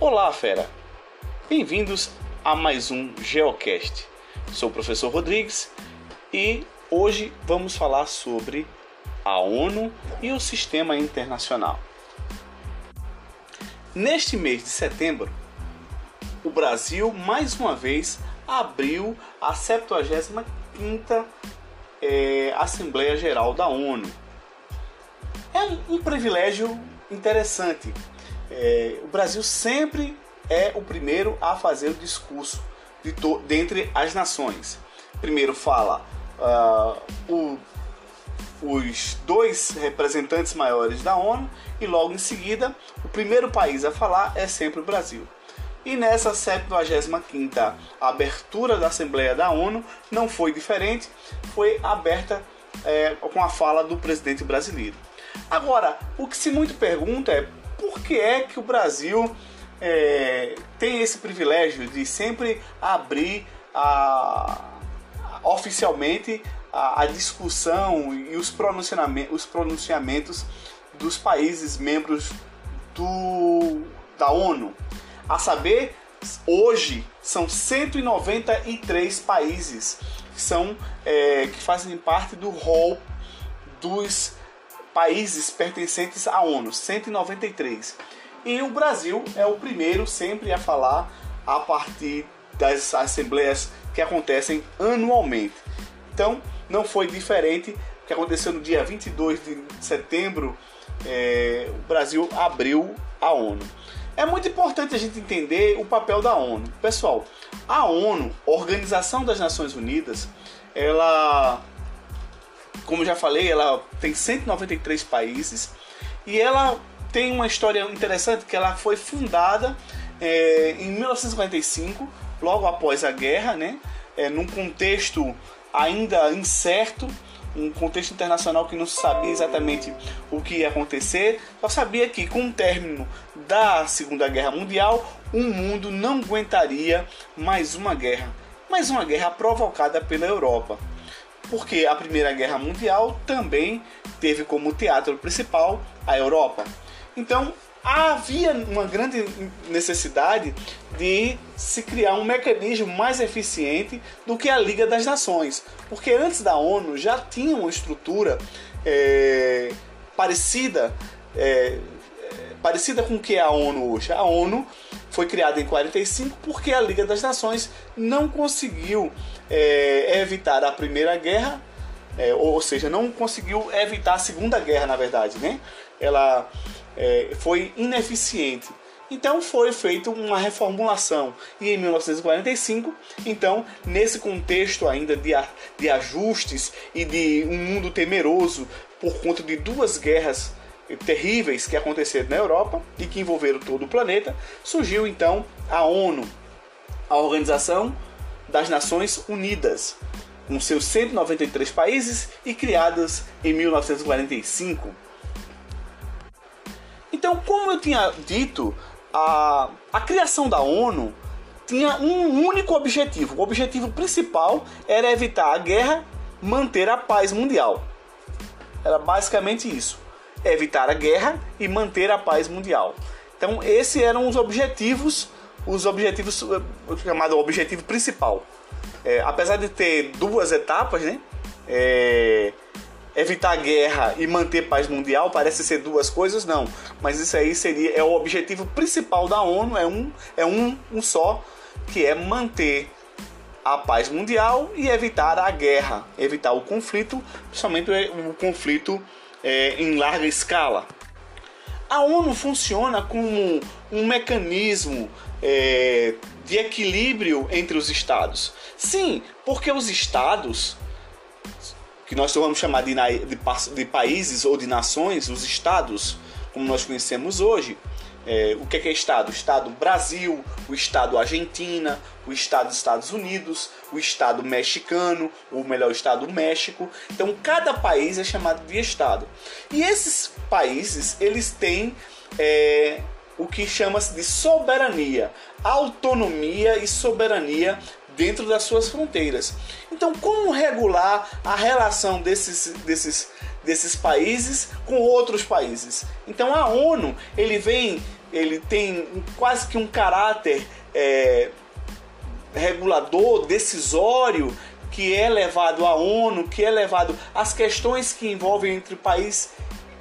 Olá, fera! Bem-vindos a mais um Geocast. Sou o professor Rodrigues e hoje vamos falar sobre a ONU e o sistema internacional. Neste mês de setembro, o Brasil mais uma vez abriu a 75ª é, Assembleia Geral da ONU. É um privilégio interessante. É, o Brasil sempre é o primeiro a fazer o discurso de dentre as nações. Primeiro fala uh, o, os dois representantes maiores da ONU e logo em seguida o primeiro país a falar é sempre o Brasil. E nessa 75ª abertura da Assembleia da ONU não foi diferente, foi aberta é, com a fala do presidente brasileiro. Agora, o que se muito pergunta é por que é que o Brasil é, tem esse privilégio de sempre abrir a, oficialmente a, a, discussão e os pronunciamentos, os pronunciamentos dos países membros do, da ONU. A saber, hoje são 193 países que, são, é, que fazem parte do rol dos países pertencentes à ONU, 193. E o Brasil é o primeiro sempre a falar a partir das assembleias que acontecem anualmente. Então, não foi diferente o que aconteceu no dia 22 de setembro. É, o Brasil abriu a ONU. É muito importante a gente entender o papel da ONU. Pessoal, a ONU, Organização das Nações Unidas, ela, como já falei, ela tem 193 países e ela tem uma história interessante que ela foi fundada é, em 1945, logo após a guerra, né? É, num contexto ainda incerto, um contexto internacional que não sabia exatamente o que ia acontecer, só sabia que com o término da Segunda Guerra Mundial, o mundo não aguentaria mais uma guerra, mais uma guerra provocada pela Europa. Porque a Primeira Guerra Mundial também teve como teatro principal a Europa. Então havia uma grande necessidade de se criar um mecanismo mais eficiente do que a Liga das Nações, porque antes da ONU já tinha uma estrutura é, parecida é, parecida com o que é a ONU hoje. A ONU foi criada em 45 porque a Liga das Nações não conseguiu é, evitar a Primeira Guerra, é, ou seja, não conseguiu evitar a Segunda Guerra, na verdade, né? Ela é, foi ineficiente. Então foi feita uma reformulação e em 1945, então nesse contexto ainda de, de ajustes e de um mundo temeroso por conta de duas guerras terríveis que aconteceram na Europa e que envolveram todo o planeta, surgiu então a ONU, a Organização das Nações Unidas, com seus 193 países e criadas em 1945. Então, como eu tinha dito, a, a criação da ONU tinha um único objetivo. O objetivo principal era evitar a guerra, manter a paz mundial. Era basicamente isso: evitar a guerra e manter a paz mundial. Então, esses eram os objetivos, os objetivos eh, chamado objetivo principal. É, apesar de ter duas etapas, né? É, evitar guerra e manter paz mundial parece ser duas coisas, não. Mas isso aí seria é o objetivo principal da ONU, é um, é um, um só, que é manter a paz mundial e evitar a guerra, evitar o conflito, principalmente o conflito é, em larga escala. A ONU funciona como um mecanismo é, de equilíbrio entre os estados. Sim, porque os estados que nós vamos chamar de, de, de países ou de nações, os estados, como nós conhecemos hoje. É, o que é, que é Estado? Estado Brasil, o Estado Argentina, o Estado Estados Unidos, o Estado mexicano, ou melhor, o Estado México. Então, cada país é chamado de Estado. E esses países, eles têm é, o que chama-se de soberania, autonomia e soberania dentro das suas fronteiras. Então, como regular a relação desses, desses, desses países com outros países? Então, a ONU ele vem ele tem quase que um caráter é, regulador, decisório, que é levado à ONU, que é levado às questões que envolvem entre país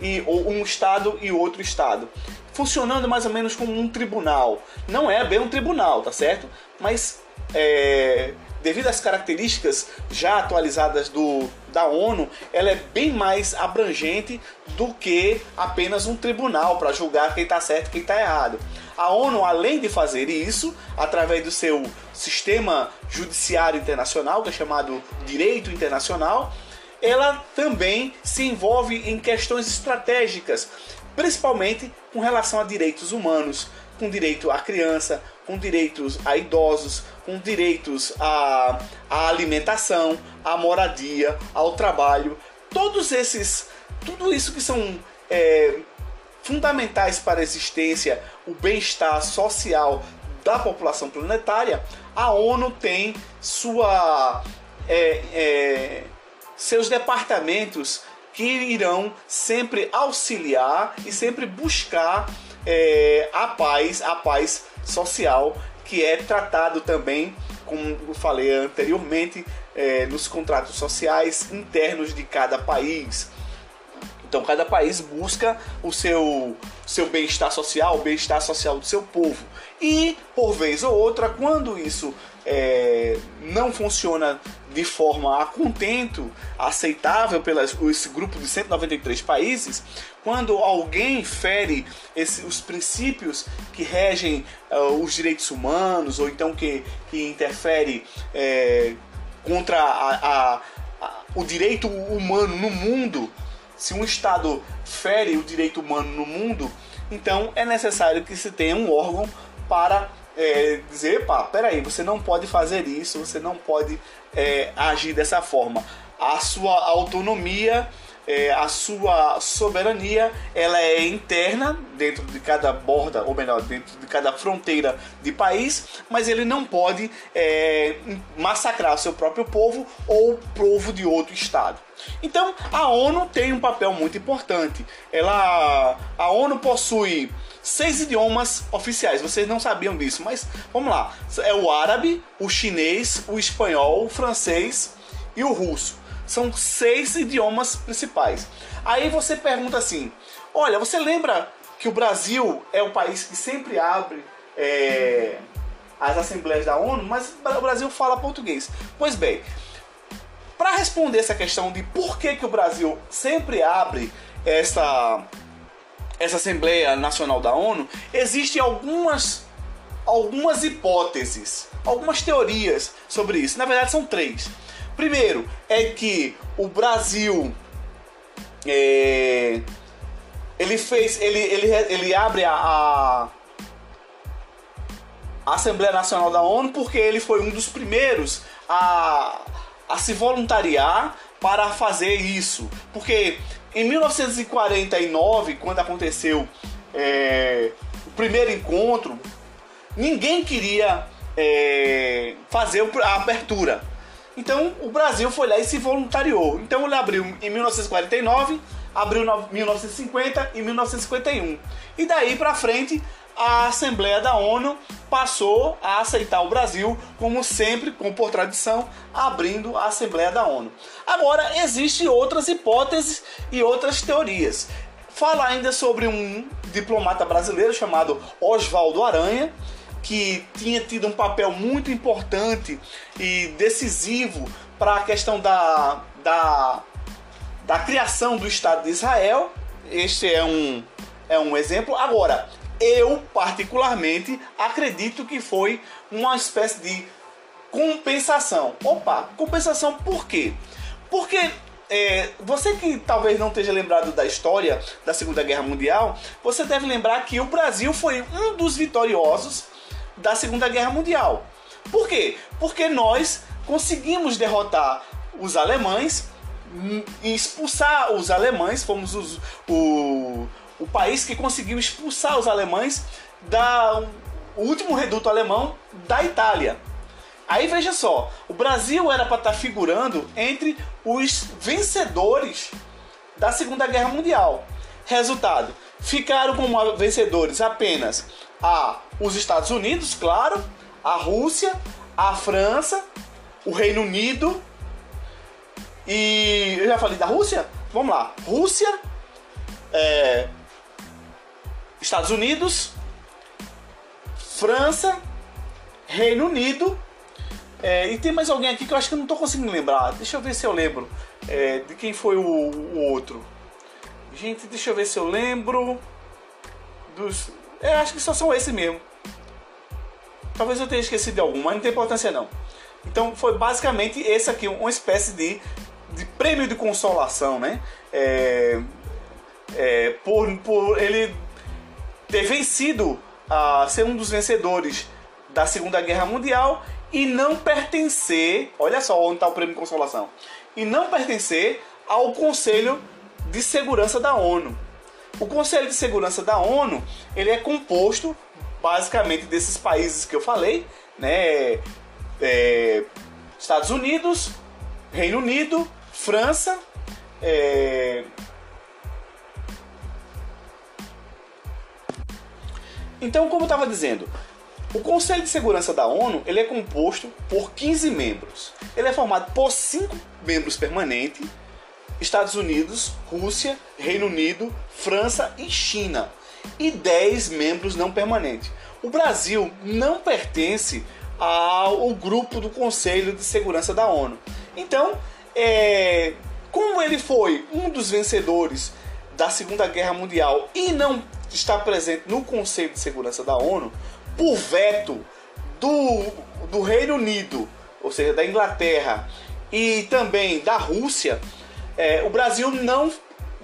e um estado e outro estado, funcionando mais ou menos como um tribunal. Não é bem um tribunal, tá certo? Mas é, devido às características já atualizadas do, da ONU, ela é bem mais abrangente do que apenas um tribunal para julgar quem está certo e quem está errado. A ONU, além de fazer isso, através do seu sistema judiciário internacional, que é chamado direito internacional, ela também se envolve em questões estratégicas, principalmente com relação a direitos humanos, com direito à criança, com direitos a idosos, com direitos à, à alimentação, à moradia, ao trabalho. Todos esses, tudo isso que são é, fundamentais para a existência, o bem-estar social da população planetária, a ONU tem sua, é, é, seus departamentos que irão sempre auxiliar e sempre buscar é, a paz, a paz social que é tratado também, como eu falei anteriormente, é, nos contratos sociais internos de cada país. Então cada país busca o seu, seu bem-estar social, o bem-estar social do seu povo. E por vez ou outra, quando isso é, não funciona de forma a contento, aceitável pelo esse grupo de 193 países, quando alguém fere esse, os princípios que regem uh, os direitos humanos, ou então que, que interfere é, contra a, a, a, o direito humano no mundo, se um Estado fere o direito humano no mundo, então é necessário que se tenha um órgão para é, dizer, pá, peraí, você não pode fazer isso, você não pode é, agir dessa forma. A sua autonomia é, a sua soberania ela é interna dentro de cada borda, ou melhor, dentro de cada fronteira de país, mas ele não pode é, massacrar seu próprio povo ou o povo de outro estado. Então a ONU tem um papel muito importante. Ela, a ONU possui seis idiomas oficiais. Vocês não sabiam disso, mas vamos lá. É o árabe, o chinês, o espanhol, o francês e o russo. São seis idiomas principais. Aí você pergunta assim: olha, você lembra que o Brasil é o país que sempre abre é, as assembleias da ONU, mas o Brasil fala português. Pois bem, para responder essa questão de por que, que o Brasil sempre abre essa, essa Assembleia Nacional da ONU, existem algumas, algumas hipóteses, algumas teorias sobre isso. Na verdade, são três. Primeiro é que o Brasil é, ele fez ele, ele, ele abre a, a, Assembleia Nacional da ONU porque ele foi um dos primeiros a, a se voluntariar para fazer isso porque em 1949 quando aconteceu é, o primeiro encontro ninguém queria é, fazer a abertura então o Brasil foi lá e se voluntariou. Então ele abriu em 1949, abriu em 1950 e 1951. E daí para frente a Assembleia da ONU passou a aceitar o Brasil como sempre, como por tradição, abrindo a Assembleia da ONU. Agora existem outras hipóteses e outras teorias. Fala ainda sobre um diplomata brasileiro chamado Oswaldo Aranha, que tinha tido um papel muito importante e decisivo para a questão da, da, da criação do Estado de Israel. Este é um, é um exemplo. Agora, eu particularmente acredito que foi uma espécie de compensação. Opa, compensação por quê? Porque é, você que talvez não esteja lembrado da história da Segunda Guerra Mundial, você deve lembrar que o Brasil foi um dos vitoriosos da Segunda Guerra Mundial. Por quê? Porque nós conseguimos derrotar os alemães e expulsar os alemães, fomos os, o, o país que conseguiu expulsar os alemães da o último reduto alemão da Itália. Aí veja só, o Brasil era para estar tá figurando entre os vencedores da Segunda Guerra Mundial. Resultado: Ficaram como vencedores apenas a os Estados Unidos, claro, a Rússia, a França, o Reino Unido e eu já falei da Rússia. Vamos lá, Rússia, é, Estados Unidos, França, Reino Unido é, e tem mais alguém aqui que eu acho que eu não estou conseguindo lembrar. Deixa eu ver se eu lembro é, de quem foi o, o, outro. Gente, deixa eu ver se eu lembro dos. É, acho que só são esses mesmo. Talvez eu tenha esquecido de algum, mas não tem importância não. Então foi basicamente esse aqui, uma espécie de, de prêmio de consolação, né? É, é, por, por ele ter vencido a ser um dos vencedores da Segunda Guerra Mundial e não pertencer, olha só onde está o prêmio de consolação, e não pertencer ao Conselho de Segurança da ONU. O Conselho de Segurança da ONU ele é composto basicamente desses países que eu falei, né? É, Estados Unidos, Reino Unido, França, é... então como eu estava dizendo, o Conselho de Segurança da ONU ele é composto por 15 membros. Ele é formado por 5 membros permanentes: Estados Unidos, Rússia, Reino Unido, França e China, e 10 membros não permanentes. O Brasil não pertence ao grupo do Conselho de Segurança da ONU. Então, é, como ele foi um dos vencedores da Segunda Guerra Mundial e não está presente no Conselho de Segurança da ONU, por veto do, do Reino Unido, ou seja, da Inglaterra e também da Rússia, é, o Brasil não,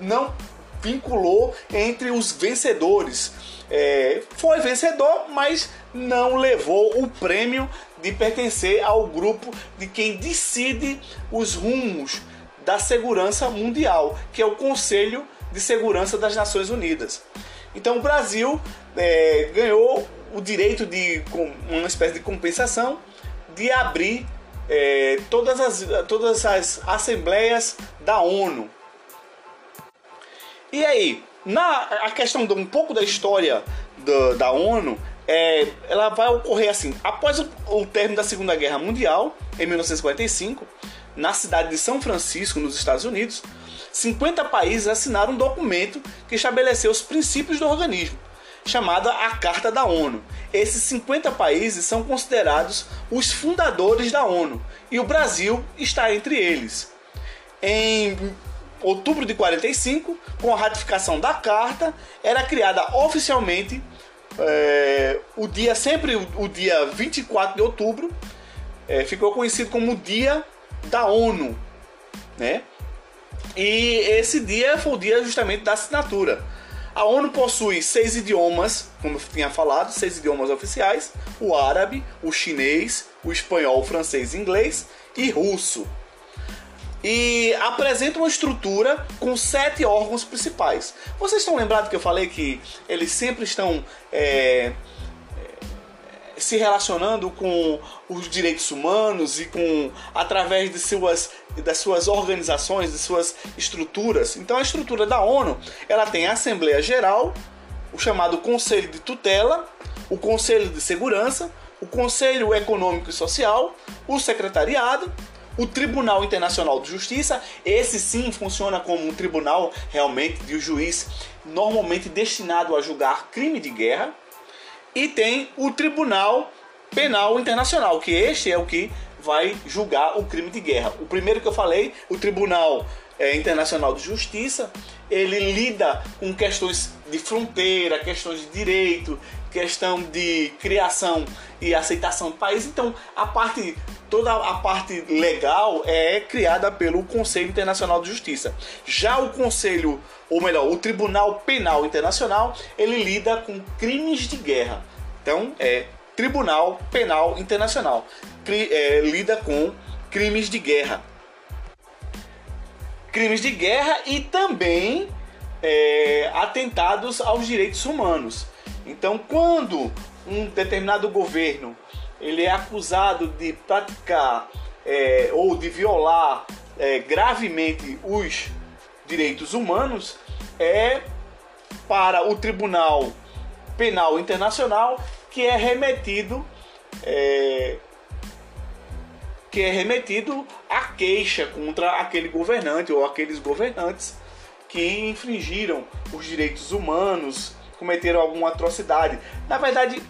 não vinculou entre os vencedores. É, foi vencedor, mas não levou o prêmio de pertencer ao grupo de quem decide os rumos da segurança mundial, que é o Conselho de Segurança das Nações Unidas. Então o Brasil é, ganhou o direito de uma espécie de compensação de abrir é, todas, as, todas as assembleias da ONU. E aí, na a questão de um pouco da história da ONU, é, ela vai ocorrer assim: após o, o término da Segunda Guerra Mundial, em 1945, na cidade de São Francisco, nos Estados Unidos, 50 países assinaram um documento que estabeleceu os princípios do organismo chamada a Carta da ONU. Esses 50 países são considerados os fundadores da ONU e o Brasil está entre eles. Em outubro de 45, com a ratificação da Carta, era criada oficialmente é, o dia sempre o, dia 24 de outubro é, ficou conhecido como o Dia da ONU, né? E esse dia foi o dia justamente da assinatura. A ONU possui seis idiomas, como eu tinha falado, seis idiomas oficiais: o árabe, o chinês, o espanhol, o francês, inglês e russo. E apresenta uma estrutura com sete órgãos principais. Vocês estão lembrados que eu falei que eles sempre estão é, se relacionando com os direitos humanos e com através de suas das suas organizações, de suas estruturas. Então a estrutura da ONU, ela tem a Assembleia Geral, o chamado Conselho de Tutela, o Conselho de Segurança, o Conselho Econômico e Social, o Secretariado, o Tribunal Internacional de Justiça, esse sim funciona como um tribunal realmente de um juiz normalmente destinado a julgar crime de guerra, e tem o Tribunal Penal Internacional, que este é o que vai julgar o crime de guerra. O primeiro que eu falei, o Tribunal é, Internacional de Justiça, ele lida com questões de fronteira, questões de direito, questão de criação e aceitação do país. Então, a parte toda a parte legal é criada pelo Conselho Internacional de Justiça. Já o Conselho, ou melhor, o Tribunal Penal Internacional, ele lida com crimes de guerra. Então, é Tribunal Penal Internacional, é, lida com crimes de guerra. Crimes de guerra e também é, atentados aos direitos humanos. Então, quando um determinado governo ele é acusado de praticar é, ou de violar é, gravemente os direitos humanos, é para o Tribunal Penal Internacional, que é remetido é, que é remetido a queixa contra aquele governante ou aqueles governantes que infringiram os direitos humanos, cometeram alguma atrocidade. Na verdade,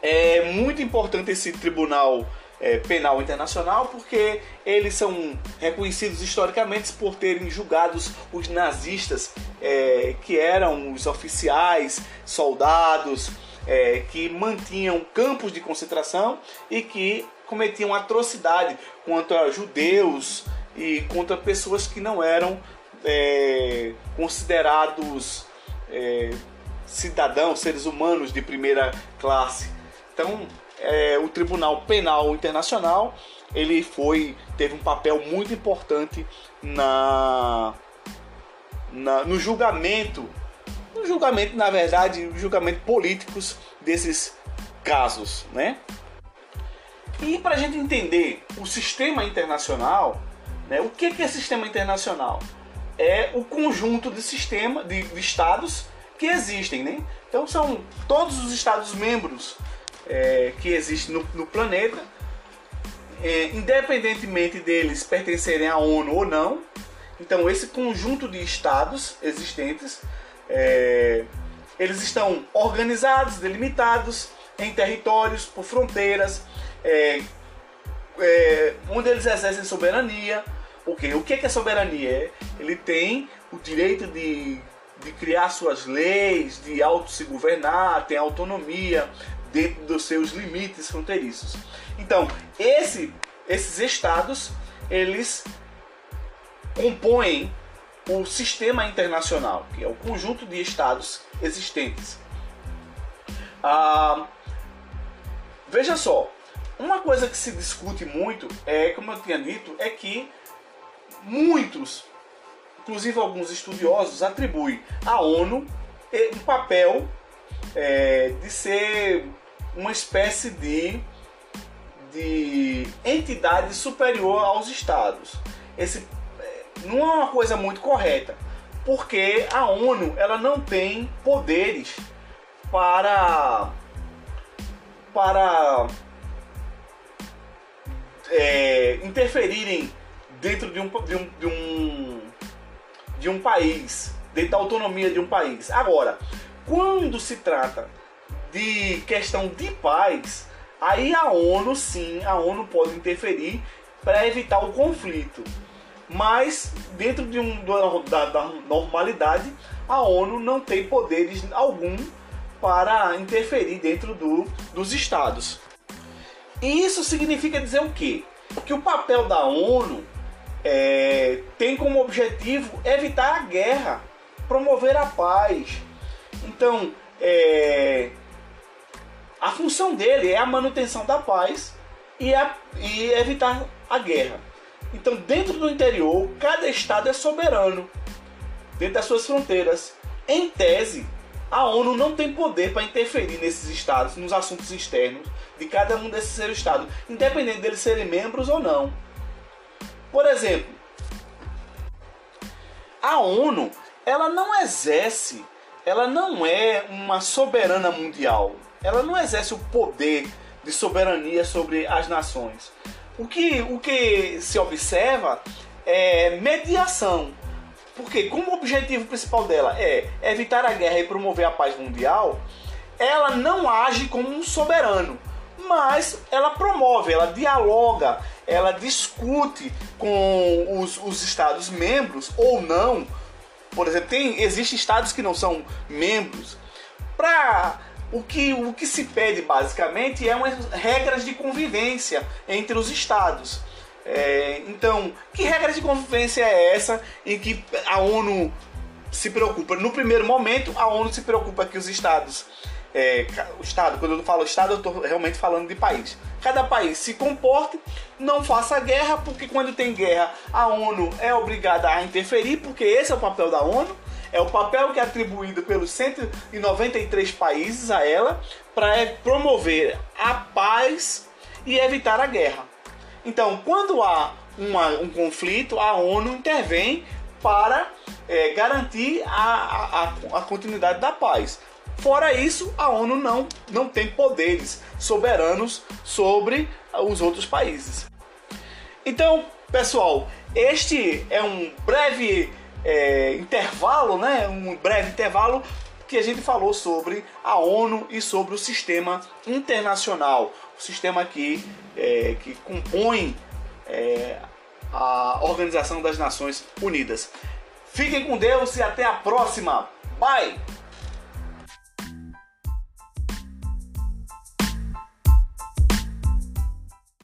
é muito importante esse tribunal é, penal internacional porque eles são reconhecidos historicamente por terem julgados os nazistas é, que eram os oficiais, soldados é, que mantinham campos de concentração e que cometiam atrocidade contra judeus e contra pessoas que não eram é, considerados é, cidadãos, seres humanos de primeira classe. Então, é, o Tribunal Penal Internacional ele foi teve um papel muito importante na, na no julgamento, no julgamento na verdade, julgamento políticos desses casos, né? E para a gente entender o sistema internacional, né, o que é sistema internacional? É o conjunto de sistema de, de estados que existem, né? Então são todos os estados membros é, que existem no, no planeta, é, independentemente deles pertencerem à ONU ou não. Então esse conjunto de estados existentes, é, eles estão organizados, delimitados em territórios, por fronteiras, é, é, onde eles exercem soberania. Okay. O que é soberania? Ele tem o direito de, de criar suas leis, de auto-se governar, tem autonomia dentro dos seus limites fronteiriços. Então, esse, esses estados, eles compõem o sistema internacional, que é o conjunto de estados existentes. Ah, veja só, uma coisa que se discute muito é, como eu tinha dito, é que muitos, inclusive alguns estudiosos, atribuem à ONU um papel é, de ser uma espécie de, de entidade superior aos estados. Esse é, não é uma coisa muito correta, porque a ONU ela não tem poderes para para é, interferirem dentro de um, de, um, de, um, de um país, dentro da autonomia de um país. Agora, quando se trata de questão de paz, aí a ONU sim, a ONU pode interferir para evitar o conflito. Mas dentro de um, da, da normalidade, a ONU não tem poderes algum para interferir dentro do, dos estados. E isso significa dizer o quê? Que o papel da ONU é, tem como objetivo evitar a guerra, promover a paz. Então, é, a função dele é a manutenção da paz e, a, e evitar a guerra. Então, dentro do interior, cada estado é soberano dentro das suas fronteiras. Em tese, a ONU não tem poder para interferir nesses estados, nos assuntos externos de cada um desses seus estados, independente deles serem membros ou não. Por exemplo, a ONU, ela não exerce, ela não é uma soberana mundial. Ela não exerce o poder de soberania sobre as nações. O que, o que se observa é mediação. Porque como o objetivo principal dela é evitar a guerra e promover a paz mundial, ela não age como um soberano, mas ela promove, ela dialoga, ela discute com os, os estados membros ou não. Por exemplo, tem, existem estados que não são membros. Para o que, o que se pede basicamente é umas regras de convivência entre os estados. É, então, que regra de convivência é essa em que a ONU se preocupa? No primeiro momento, a ONU se preocupa que os estados, é, o estado, quando eu falo estado, eu estou realmente falando de país. Cada país se comporte, não faça guerra, porque quando tem guerra, a ONU é obrigada a interferir, porque esse é o papel da ONU. É o papel que é atribuído pelos 193 países a ela para promover a paz e evitar a guerra. Então, quando há uma, um conflito, a ONU intervém para é, garantir a, a, a continuidade da paz. Fora isso, a ONU não, não tem poderes soberanos sobre os outros países. Então, pessoal, este é um breve é, intervalo, né? Um breve intervalo que a gente falou sobre a ONU e sobre o sistema internacional, o sistema que, é, que compõe é, a Organização das Nações Unidas. Fiquem com Deus e até a próxima. Bye!